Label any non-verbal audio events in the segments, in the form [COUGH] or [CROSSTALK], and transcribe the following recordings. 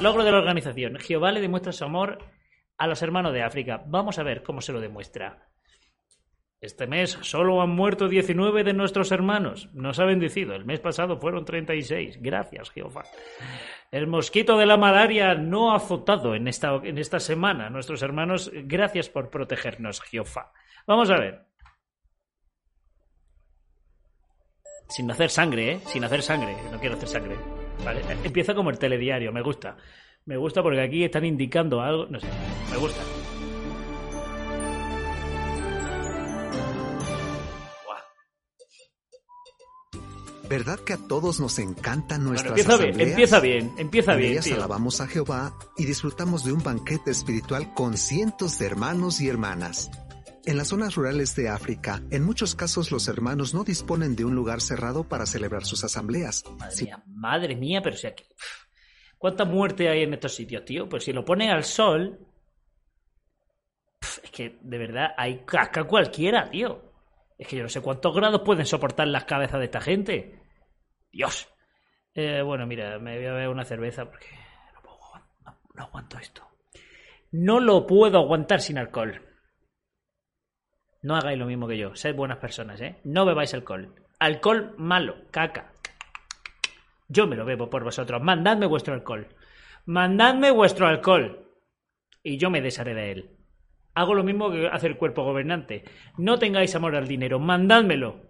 Logro de la organización. Jehová le demuestra su amor a los hermanos de África. Vamos a ver cómo se lo demuestra. Este mes solo han muerto 19 de nuestros hermanos. Nos ha bendecido. El mes pasado fueron 36. Gracias, Jehová. El mosquito de la malaria no ha azotado en esta, en esta semana. Nuestros hermanos, gracias por protegernos, Jehová. Vamos a ver. Sin hacer sangre, ¿eh? Sin hacer sangre. No quiero hacer sangre. Vale. Empieza como el telediario. Me gusta. Me gusta porque aquí están indicando algo. No sé. Me gusta. ¿Verdad que a todos nos encantan Bueno, nuestras empieza bien, empieza bien, empieza En bien, ellas tío. alabamos a Jehová y disfrutamos de un banquete espiritual con cientos de hermanos y hermanas. En las zonas rurales de África, en muchos casos los hermanos no disponen de un lugar cerrado para celebrar sus asambleas. Madre mía, madre mía, pero si aquí. ¿Cuánta muerte hay en estos sitios, tío? Pues si lo ponen al sol. Es que, de verdad, hay casca cualquiera, tío. Es que yo no sé cuántos grados pueden soportar las cabezas de esta gente. Dios. Eh, bueno, mira, me voy a beber una cerveza porque no, puedo no- no aguanto esto. No lo puedo aguantar sin alcohol. No hagáis lo mismo que yo. Sed buenas personas, ¿eh? No bebáis alcohol. Alcohol malo, caca. Yo me lo bebo por vosotros. Mandadme vuestro alcohol. Mandadme vuestro alcohol. Y yo me desharé de él. Hago lo mismo que hace el cuerpo gobernante. No tengáis amor al dinero. Mandádmelo.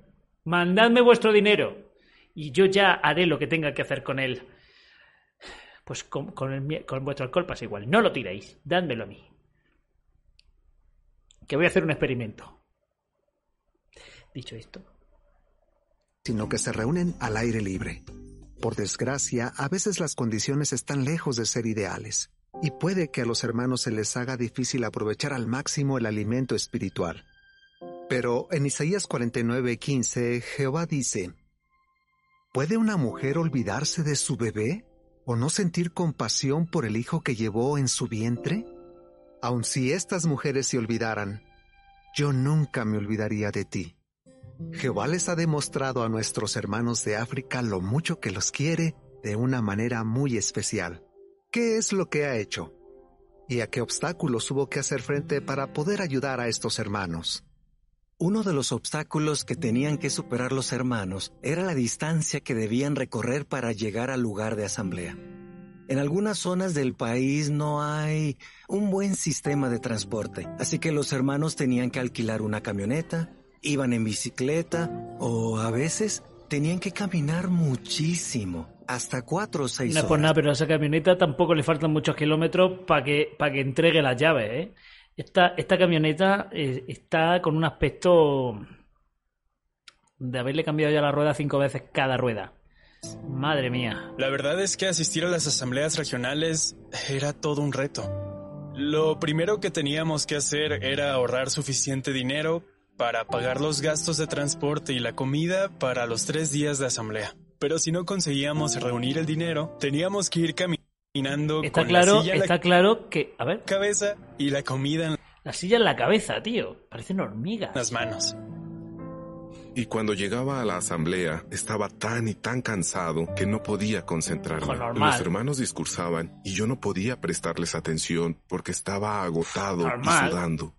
Mandadme vuestro dinero. Y yo ya haré lo que tenga que hacer con él. Pues con, con vuestro alcohol pasa igual. No lo tiréis. Dádmelo a mí. Que voy a hacer un experimento. Dicho esto. sino que se reúnen al aire libre. Por desgracia, a veces las condiciones están lejos de ser ideales, y puede que a los hermanos se les haga difícil aprovechar al máximo el alimento espiritual. Pero en Isaías 49:15, Jehová dice, ¿Puede una mujer olvidarse de su bebé o no sentir compasión por el hijo que llevó en su vientre? Aun si estas mujeres se olvidaran, yo nunca me olvidaría de ti. Jehová les ha demostrado a nuestros hermanos de África lo mucho que los quiere de una manera muy especial. ¿Qué es lo que ha hecho? ¿Y a qué obstáculos hubo que hacer frente para poder ayudar a estos hermanos? Uno de los obstáculos que tenían que superar los hermanos era la distancia que debían recorrer para llegar al lugar de asamblea. En algunas zonas del país no hay un buen sistema de transporte, así que los hermanos tenían que alquilar una camioneta, iban en bicicleta o a veces tenían que caminar muchísimo, hasta cuatro o seis No es por horas. nada, pero a esa camioneta tampoco le faltan muchos kilómetros para que, para que entregue las llaves, ¿eh? Esta, esta camioneta eh, está con un aspecto de haberle cambiado ya la rueda cinco veces cada rueda. Madre mía. La verdad es que asistir a las asambleas regionales era todo un reto. Lo primero que teníamos que hacer era ahorrar suficiente dinero para pagar los gastos de transporte y la comida para los tres días de asamblea. Pero si no conseguíamos reunir el dinero, teníamos que ir caminando Está con claro, la silla en está la claro que. A ver, cabeza y la comida en la silla en la cabeza, tío. Parecen hormigas. las manos. Y cuando llegaba a la asamblea, estaba tan y tan cansado que no podía concentrarme. Los hermanos discursaban y yo no podía prestarles atención porque estaba agotado Normal. y sudando.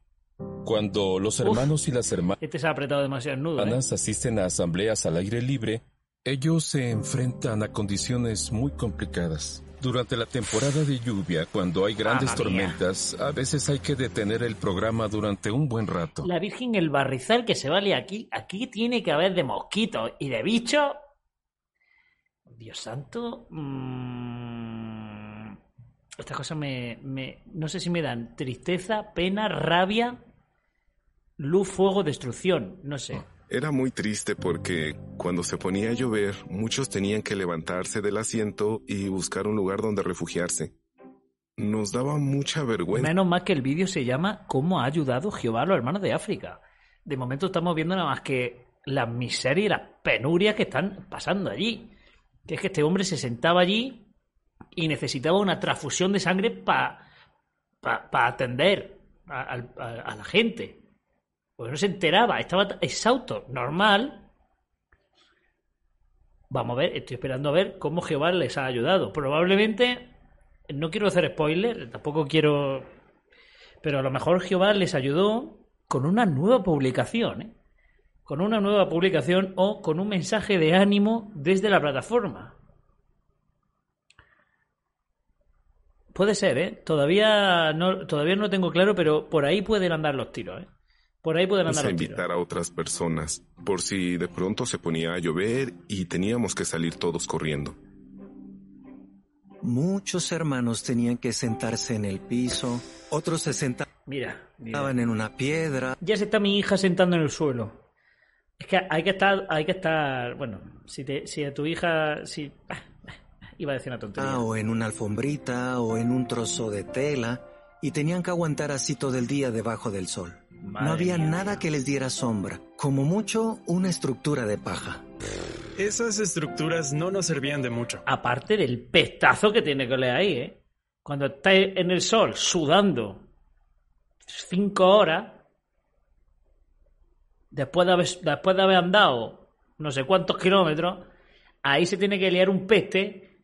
Cuando los Uf. hermanos y las Este se ha apretado demasiado nudo, ¿eh? hermanas asisten a asambleas al aire libre, ellos se enfrentan a condiciones muy complicadas. Durante la temporada de lluvia, cuando hay grandes Mamma mía. tormentas, a veces hay que detener el programa durante un buen rato. La Virgen el barrizal que se vale aquí. Aquí tiene que haber de mosquitos y de bichos. Dios santo. mm, Estas cosas me, me- No sé si me dan tristeza, pena, rabia, luz, fuego, destrucción. No sé. Era muy triste porque cuando se ponía a llover, muchos tenían que levantarse del asiento y buscar un lugar donde refugiarse. Nos daba mucha vergüenza. Menos mal que el vídeo se llama ¿Cómo ha ayudado Jehová a los hermanos de África? De momento estamos viendo nada más que las miserias y las penurias que están pasando allí. Que es que este hombre se sentaba allí y necesitaba una transfusión de sangre para atender a, la gente. Porque no se enteraba, estaba exhausto, normal. Vamos a ver, estoy esperando a ver cómo Jehová les ha ayudado. Probablemente no quiero hacer spoiler, tampoco quiero... Pero a lo mejor Jehová les ayudó con una nueva publicación, ¿eh? Con una nueva publicación o con un mensaje de ánimo desde la plataforma. Puede ser, ¿eh? Todavía no, todavía no lo tengo claro, pero por ahí pueden andar los tiros, ¿eh? Por ahí pueden andar los tiros. invitar a otras personas, por si de pronto se ponía a llover y teníamos que salir todos corriendo. Muchos hermanos tenían que sentarse en el piso, otros se sentaban Mira, mira. en una piedra. Ya se está mi hija sentando en el suelo. Es que hay que estar, hay que estar, bueno, si, te, si a tu hija, si, ah, iba a decir una tontería. o en una alfombrita o en un trozo de tela y tenían que aguantar así todo el día debajo del sol. Madre no había mía. nada que les diera sombra, como mucho una estructura de paja. Esas estructuras no nos servían de mucho. Aparte del pestazo que tiene que oler ahí, ¿eh? Cuando está en el sol sudando cinco horas, después de haber, después de haber andado no sé cuántos kilómetros, ahí se tiene que liar un peste.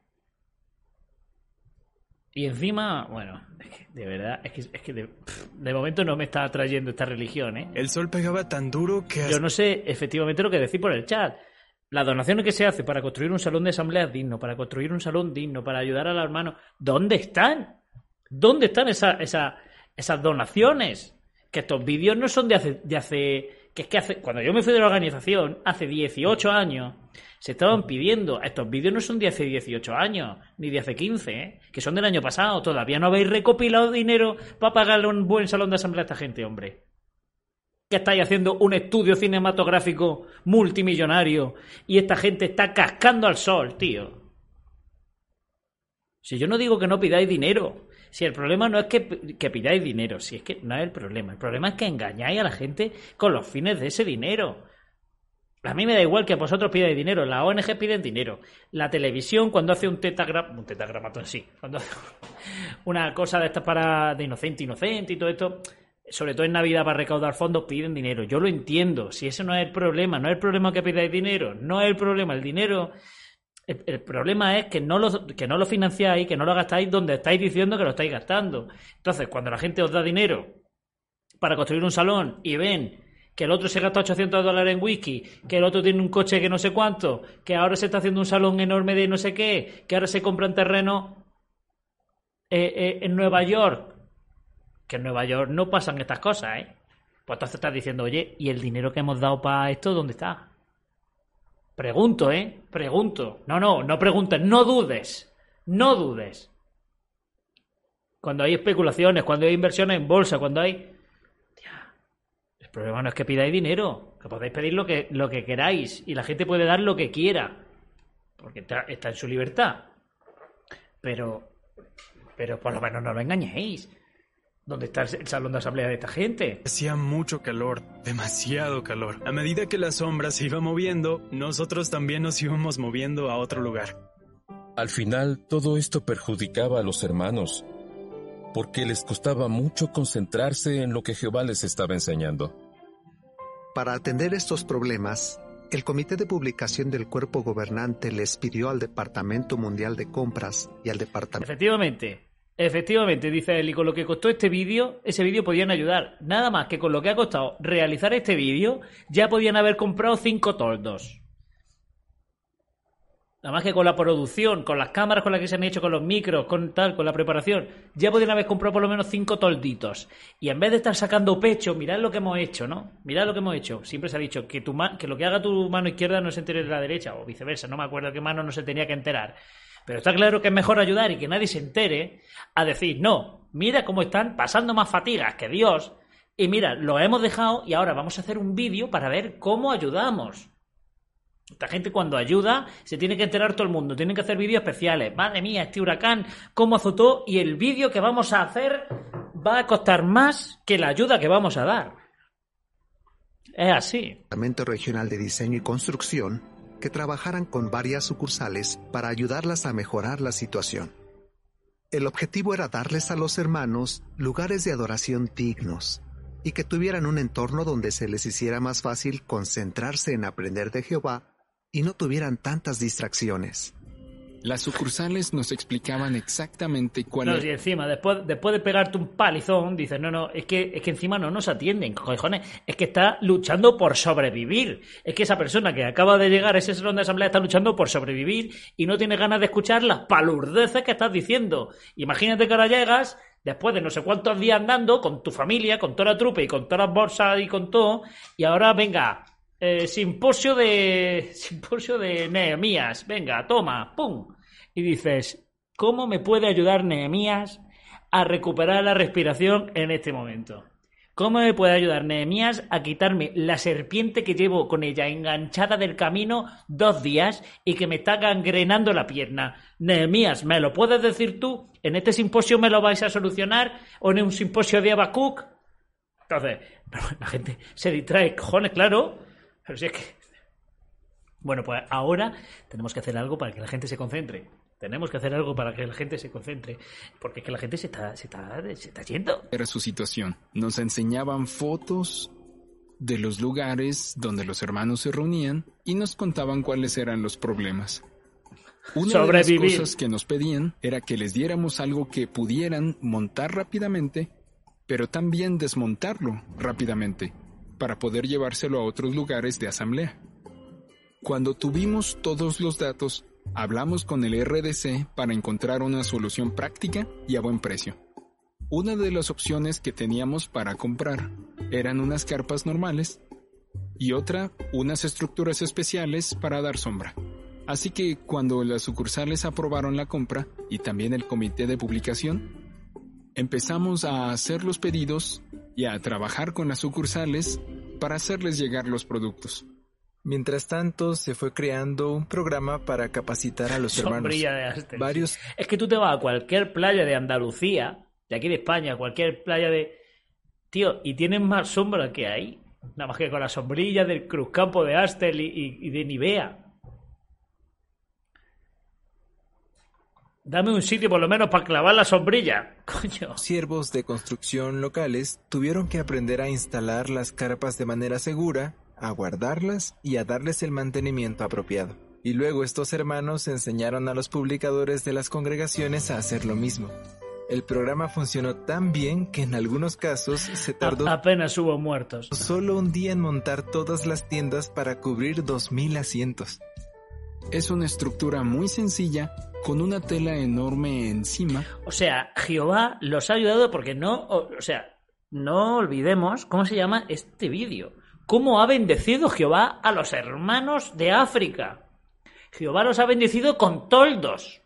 Y encima, bueno, es que de verdad, es que, es que de, de momento no me está atrayendo esta religión, ¿eh? El sol pegaba tan duro que Yo no sé efectivamente lo que decir por el chat. Las donaciones que se hace para construir un salón de asambleas digno, para construir un salón digno, para ayudar a los hermanos, ¿dónde están? ¿Dónde están esa- esa- esas donaciones? Que estos vídeos no son de hace, de hace. Que es que hace. Cuando yo me fui de la organización, hace 18 años, se estaban pidiendo. Estos vídeos no son de hace 18 años, ni de hace 15, ¿eh? que son del año pasado. Todavía no habéis recopilado dinero para pagarle un buen salón de asamblea a esta gente, hombre que estáis haciendo un estudio cinematográfico multimillonario y esta gente está cascando al sol, tío. Si yo no digo que no pidáis dinero, si el problema no es que, que pidáis dinero, si es que no es el problema, el problema es que engañáis a la gente con los fines de ese dinero. A mí me da igual que vosotros pidáis dinero, la ONG piden dinero, la televisión cuando hace un tetagrama, un tetagramatón sí, cuando hace [LAUGHS] una cosa de estas para de inocente, inocente y todo esto, sobre todo en Navidad para recaudar fondos, piden dinero. Yo lo entiendo. Si ese no es el problema, no es el problema que pidáis dinero, no es el problema. El dinero. El, el problema es que no, lo, que no lo financiáis, que no lo gastáis donde estáis diciendo que lo estáis gastando. Entonces, cuando la gente os da dinero para construir un salón y ven que el otro se gasta 800 dólares en whisky, que el otro tiene un coche que no sé cuánto, que ahora se está haciendo un salón enorme de no sé qué, que ahora se compran terrenos eh, eh, en Nueva York, que en Nueva York no pasan estas cosas, ¿eh? Pues entonces estás diciendo, oye, ¿y el dinero que hemos dado para esto dónde está? Pregunto, ¿eh? Pregunto. No, no, no preguntes, no dudes. No dudes. Cuando hay especulaciones, cuando hay inversiones en bolsa, cuando hay... El problema no es que pidáis dinero, que podéis pedir lo que, lo que queráis y la gente puede dar lo que quiera, porque está, está en su libertad. Pero, pero por lo menos no lo engañéis. ¿Dónde está el salón de asamblea de esta gente? hacía mucho calor, demasiado calor. A medida que la sombra se iba moviendo, nosotros también nos íbamos moviendo a otro lugar. Al final, todo esto perjudicaba a los hermanos, porque les costaba mucho concentrarse en lo que Jehová les estaba enseñando. Para atender estos problemas, el Comité de Publicación del Cuerpo Gobernante les pidió al Departamento Mundial de Compras y al Departamento Efectivamente, efectivamente, dice él, y con lo que costó este vídeo, ese vídeo podían ayudar. Nada más que con lo que ha costado realizar este vídeo, ya podían haber comprado cinco toldos. Nada más que con la producción, con las cámaras con las que se han hecho, con los micros, con tal, con la preparación, ya podían haber comprado por lo menos cinco tolditos. Y en vez de estar sacando pecho, mirad lo que hemos hecho, ¿no? Mirad lo que hemos hecho. Siempre se ha dicho que, tu que lo que haga tu mano izquierda no se entere de la derecha, o viceversa, no me acuerdo qué mano no se tenía que enterar. Pero está claro que es mejor ayudar y que nadie se entere a decir, no, mira cómo están pasando más fatigas que Dios. Y mira, lo hemos dejado y ahora vamos a hacer un vídeo para ver cómo ayudamos. Esta gente cuando ayuda se tiene que enterar todo el mundo, tienen que hacer vídeos especiales. Madre mía, este huracán, cómo azotó y el vídeo que vamos a hacer va a costar más que la ayuda que vamos a dar. Es así. Regional de Diseño y Construcción que trabajaran con varias sucursales para ayudarlas a mejorar la situación. El objetivo era darles a los hermanos lugares de adoración dignos y que tuvieran un entorno donde se les hiciera más fácil concentrarse en aprender de Jehová y no tuvieran tantas distracciones. Las sucursales nos explicaban exactamente cuál No, era... y encima, después, después de pegarte un palizón, dices, no, no, es que, es que encima no nos atienden, cojones, es que está luchando por sobrevivir. Es que esa persona que acaba de llegar a ese salón de asamblea está luchando por sobrevivir y no tiene ganas de escuchar las palurdeces que estás diciendo. Imagínate que ahora llegas, después de no sé cuántos días andando, con tu familia, con toda la trupe y con todas las bolsas y con todo, y ahora venga, eh, simposio de. [LAUGHS] Simposio de Nehemías. Venga, toma, pum. Y dices, ¿cómo me puede ayudar Nehemías a recuperar la respiración en este momento? ¿Cómo me puede ayudar Nehemías a quitarme la serpiente que llevo con ella enganchada del camino dos días y que me está gangrenando la pierna? Nehemías, ¿me lo puedes decir tú? ¿En este simposio me lo vais a solucionar? ¿O en un simposio de Abacuc? Entonces, [LAUGHS] la gente se distrae, cojones, claro. Pero si es que. Bueno, pues ahora tenemos que hacer algo para que la gente se concentre. Tenemos que hacer algo para que la gente se concentre. Porque es que la gente se está, se está, se está yendo. era su situación. Nos enseñaban fotos de los lugares donde los hermanos se reunían y nos contaban cuáles eran los problemas. Una de las Sobrevivir. cosas que nos pedían era que les diéramos algo que pudieran montar rápidamente, pero también desmontarlo rápidamente, para poder llevárselo a otros lugares de asamblea. Cuando tuvimos todos los datos, hablamos con el RDC para encontrar una solución práctica y a buen precio. Una de las opciones que teníamos para comprar eran unas carpas normales y otra unas estructuras especiales para dar sombra. Así que cuando las sucursales aprobaron la compra y también el comité de publicación, empezamos a hacer los pedidos y a trabajar con las sucursales para hacerles llegar los productos. Mientras tanto, se fue creando un programa para capacitar a los [LAUGHS] hermanos. De Asterix. Varios Es que tú te vas a cualquier playa de Andalucía, de aquí de España, cualquier playa de. Tío, y tienen más sombra que ahí. Nada más que con la sombrilla del Cruzcampo de Astel y, y- y de Nivea. Dame un sitio por lo menos para clavar la sombrilla. [LAUGHS] Coño. siervos de construcción locales tuvieron que aprender a instalar las carpas de manera segura, a guardarlas y a darles el mantenimiento apropiado. Y luego estos hermanos enseñaron a los publicadores de las congregaciones a hacer lo mismo. El programa funcionó tan bien que en algunos casos se tardó A- apenas hubo muertos. solo un día en montar todas las tiendas para cubrir 2.000 asientos. Es una estructura muy sencilla con una tela enorme encima O sea, Jehová los ha ayudado porque no, o, sea, no olvidemos cómo se llama este vídeo. Cómo ha bendecido Jehová a los hermanos de África. Jehová los ha bendecido con toldos.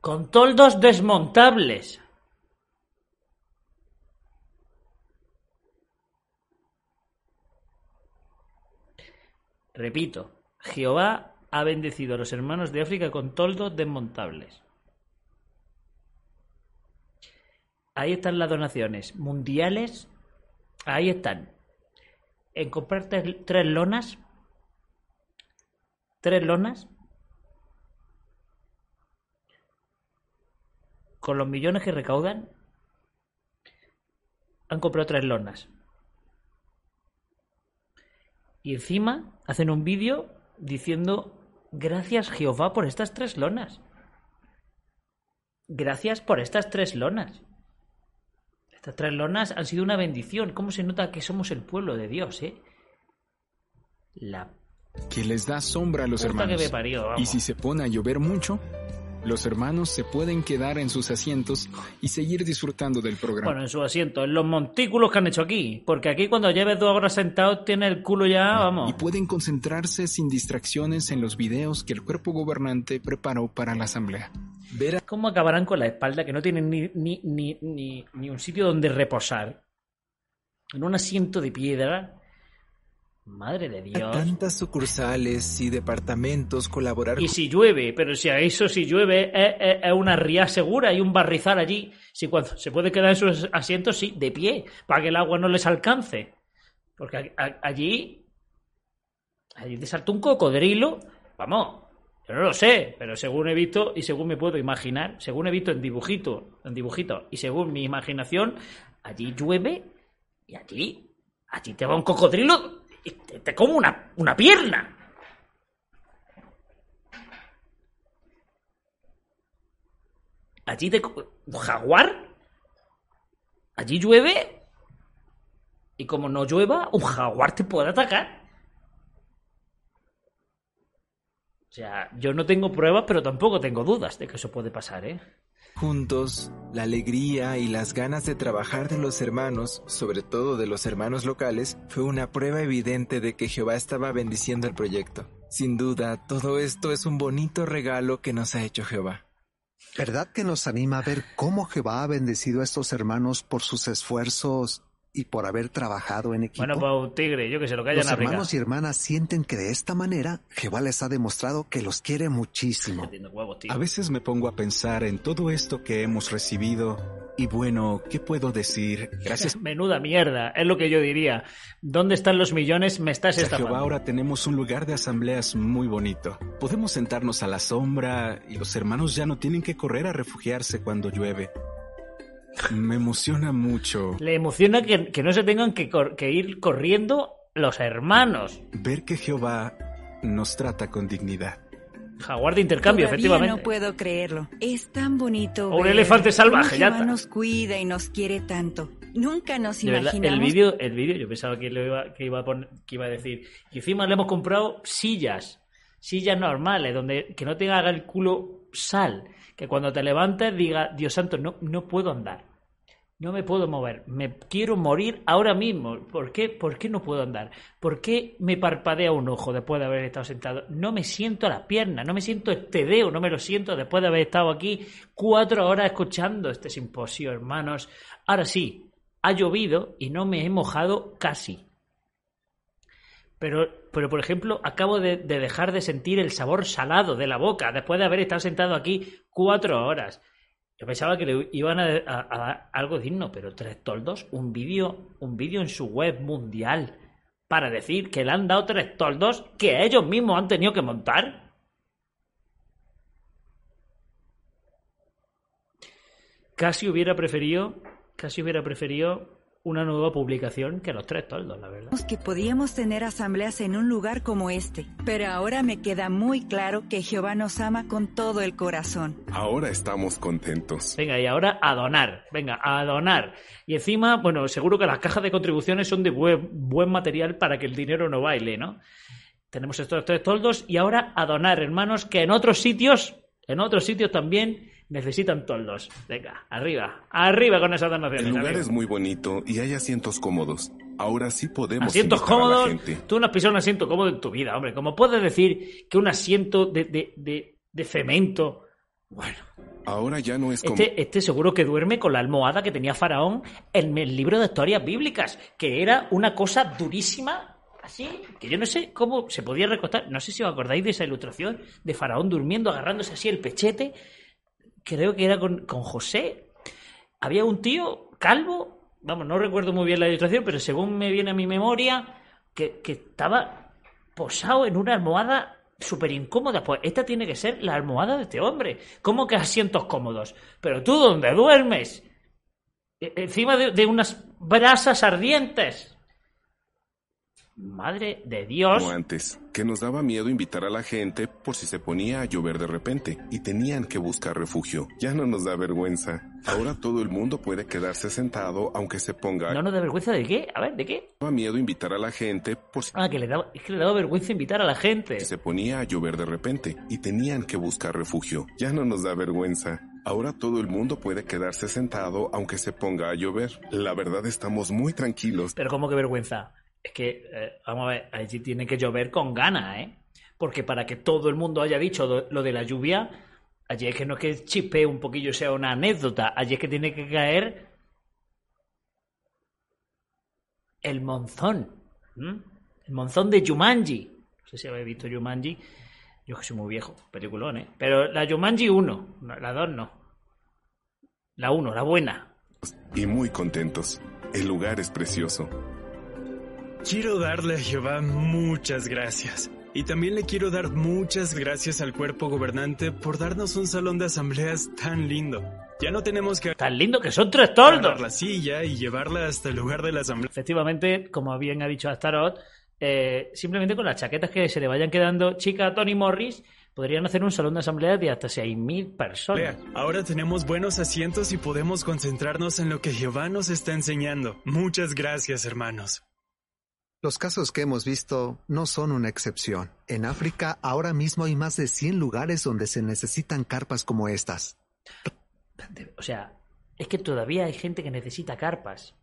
Con toldos desmontables. Repito, Jehová ha bendecido a los hermanos de África con toldos desmontables. Ahí están las donaciones mundiales. Ahí están. En comprar tres, lonas. Tres lonas. Con los millones que recaudan. Han comprado tres lonas. Y encima hacen un vídeo diciendo gracias Jehová por estas tres lonas. Gracias por estas tres lonas. Estas tres lonas han sido una bendición. ¿Cómo se nota que somos el pueblo de Dios, eh? La que les da sombra a los puta hermanos. que me parió, vamos. Y si se pone a llover mucho, los hermanos se pueden quedar en sus asientos y seguir disfrutando del programa. Bueno, en su asiento, en los montículos que han hecho aquí. Porque aquí cuando lleves dos horas sentado tiene el culo ya, vamos. y pueden concentrarse sin distracciones en los videos que el cuerpo gobernante preparó para la asamblea. Ver a ¿Cómo acabarán con la espalda que no tienen ni, ni, ni, ni, ni un sitio donde reposar? En un asiento de piedra. Madre de Dios. tantas sucursales y departamentos colaborar Y si llueve, pero si a eso si llueve es, es- es una ría segura y un barrizal allí. Si cuando se puede quedar en sus asientos, sí, de pie, para que el agua no les alcance. Porque a- a- allí, allí te saltó un cocodrilo. Vamos, yo no lo sé, pero según he visto y según me puedo imaginar, según he visto en dibujito, en dibujito y según mi imaginación, allí llueve y allí Allí te va un cocodrilo y te, come una, una pierna. Allí ¿Un jaguar? Allí llueve y como no llueva, un jaguar te puede atacar. O sea, yo no tengo pruebas, pero tampoco tengo dudas de que eso puede pasar, ¿eh? Juntos, la alegría y las ganas de trabajar de los hermanos, sobre todo de los hermanos locales, fue una prueba evidente de que Jehová estaba bendiciendo el proyecto. Sin duda, todo esto es un bonito regalo que nos ha hecho Jehová. ¿Verdad que nos anima a ver cómo Jehová ha bendecido a estos hermanos por sus esfuerzos y por haber trabajado en equipo? Bueno, un tigre, yo que sé, lo que hayan los arriba. hermanos y hermanas sienten que de esta manera Jehová les ha demostrado que los quiere muchísimo. A veces me pongo a pensar en todo esto que hemos recibido y bueno, ¿qué puedo decir? Gracias Menuda mierda, es lo que yo diría. ¿Dónde están los millones? Me estás a Jehová estafando. ahora tenemos un lugar de asambleas muy bonito. Podemos sentarnos a la sombra y los hermanos ya no tienen que correr a refugiarse cuando llueve. Me emociona mucho Le emociona que, que no se tengan que, cor- que ir corriendo los hermanos. ver que Jehová nos trata con dignidad. Jaguar de intercambio, Todavía efectivamente. no puedo creerlo. Es tan bonito. Un ver elefante salvaje, ya está. nos cuida y nos quiere tanto. Nunca nos De verdad, imaginamos. el vídeo, el vídeo, yo pensaba que, lo iba, que, iba a poner- que iba a decir. Y encima le hemos comprado sillas, sillas normales, donde que no te haga el culo sal. Que cuando te levantes diga, Dios santo, no, no puedo andar. No me puedo mover. Me quiero morir ahora mismo. ¿Por qué? ¿Por qué no puedo andar? ¿Por qué me parpadea un ojo después de haber estado sentado? No me siento las piernas, no me siento este dedo, no me lo siento después de haber estado aquí cuatro horas escuchando este simposio, hermanos. Ahora sí, ha llovido y no me he mojado casi. Pero, pero por ejemplo, acabo de, de dejar de sentir el sabor salado de la boca después de haber estado sentado aquí cuatro horas. Yo pensaba que le iban a dar algo digno, pero tres toldos, un vídeo, un vídeo en su web mundial para decir que le han dado tres toldos que ellos mismos han tenido que montar. Casi hubiera preferido, casi hubiera preferido una nueva publicación que los tres toldos, la verdad. que podíamos tener asambleas en un lugar como este, pero ahora me queda muy claro que Jehová nos ama con todo el corazón. Ahora estamos contentos. Venga, y ahora a donar. Venga, a donar. Y encima, bueno, seguro que las cajas de contribuciones son de buen, buen material para que el dinero no baile, ¿no? Tenemos estos tres toldos y ahora a donar, hermanos, que en otros sitios, en otros sitios también necesitan toldos. Venga, arriba, arriba con esas donaciones. El lugar es muy bonito y hay asientos cómodos. Ahora sí podemos Asientos invitar a la cómodos. gente. Tú no has pisado un asiento cómodo en tu vida, hombre. ¿Cómo puedes decir que un asiento de, de, de, de cemento. Bueno, Ahora ya no es como... este, este seguro que duerme con la almohada que tenía Faraón en el libro de historias bíblicas, que era una cosa durísima, así, que yo no sé cómo se podía recostar. No sé si os acordáis de esa ilustración de Faraón durmiendo, agarrándose así el pechete. Creo que era con, con José. Había un tío calvo, vamos, no recuerdo muy bien la ilustración, pero según me viene a mi memoria, que, que estaba posado en una almohada súper incómoda. Pues esta tiene que ser la almohada de este hombre. ¿Cómo que asientos cómodos? Pero tú, ¿dónde duermes? E- Encima de, de unas brasas ardientes. Madre de Dios. como antes, que nos daba miedo invitar a la gente por si se ponía a llover de repente y tenían que buscar refugio. Ya no nos da vergüenza. Ahora todo el mundo puede quedarse sentado aunque se ponga. No nos da vergüenza de qué? A ver, ¿de qué? Daba miedo invitar a la gente por si Ah, que le daba, es que le daba vergüenza invitar a la gente. se ponía a llover de repente y tenían que buscar refugio. Ya no nos da vergüenza. Ahora todo el mundo puede quedarse sentado aunque se ponga a llover. La verdad estamos muy tranquilos. Pero ¿cómo que vergüenza? Es que, eh, vamos a ver, allí tiene que llover con ganas, ¿eh? Porque para que todo el mundo haya dicho lo de la lluvia, allí es que no es que chispee un poquillo sea una anécdota, allí es que tiene que caer el monzón. ¿m? El monzón de Jumanji. No sé si habéis visto Jumanji. Yo que soy muy viejo, peliculón, ¿eh? Pero la Jumanji 1, no, la 2 no. La 1, la buena. y muy contentos. El lugar es precioso. Quiero darle a Jehová muchas gracias. Y también le quiero dar muchas gracias al cuerpo gobernante por darnos un salón de asambleas tan lindo. Ya no tenemos que Tan lindo que son tres tordos. la silla y llevarla hasta el lugar de la asamblea. Efectivamente, como bien ha dicho Astaroth, eh, simplemente con las chaquetas que se le vayan quedando chica a Tony Morris, podrían hacer un salón de asamblea de hasta 6.000 personas. Ahora tenemos buenos asientos y podemos concentrarnos en lo que Jehová nos está enseñando. Muchas gracias, hermanos. Los casos que hemos visto no son una excepción. En África ahora mismo hay más de 100 lugares donde se necesitan carpas como estas. O sea, es que todavía hay gente que necesita carpas.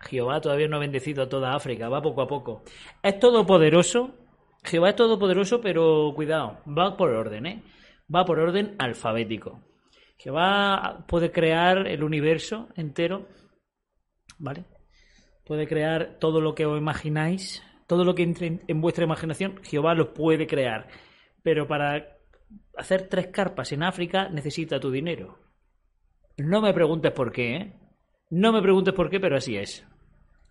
Jehová todavía no ha bendecido a toda África, va poco a poco. Es todopoderoso. Jehová es todopoderoso, pero cuidado, va por orden, ¿eh? Va por orden alfabético. Jehová puede crear el universo entero, ¿vale? Puede crear todo lo que os imagináis, todo lo que entre en- vuestra imaginación, Jehová lo puede crear. Pero para hacer tres carpas en África necesita tu dinero. No me preguntes por qué, ¿eh? No me preguntes por qué, pero así es.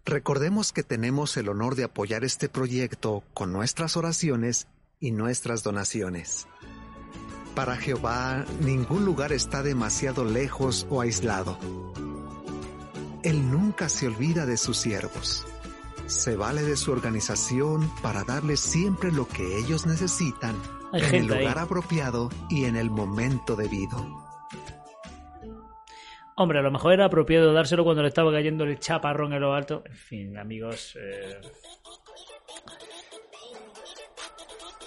Recordemos que tenemos el honor de apoyar este proyecto con nuestras oraciones y nuestras donaciones. Para Jehová, ningún lugar está demasiado lejos o aislado. Él nunca se olvida de sus siervos. Se vale de su organización para darles siempre lo que ellos necesitan Hay en el ahí. lugar apropiado y en el momento debido. Hombre, a lo mejor era apropiado dárselo cuando le estaba cayendo el chaparrón en lo alto. En fin, amigos. eh,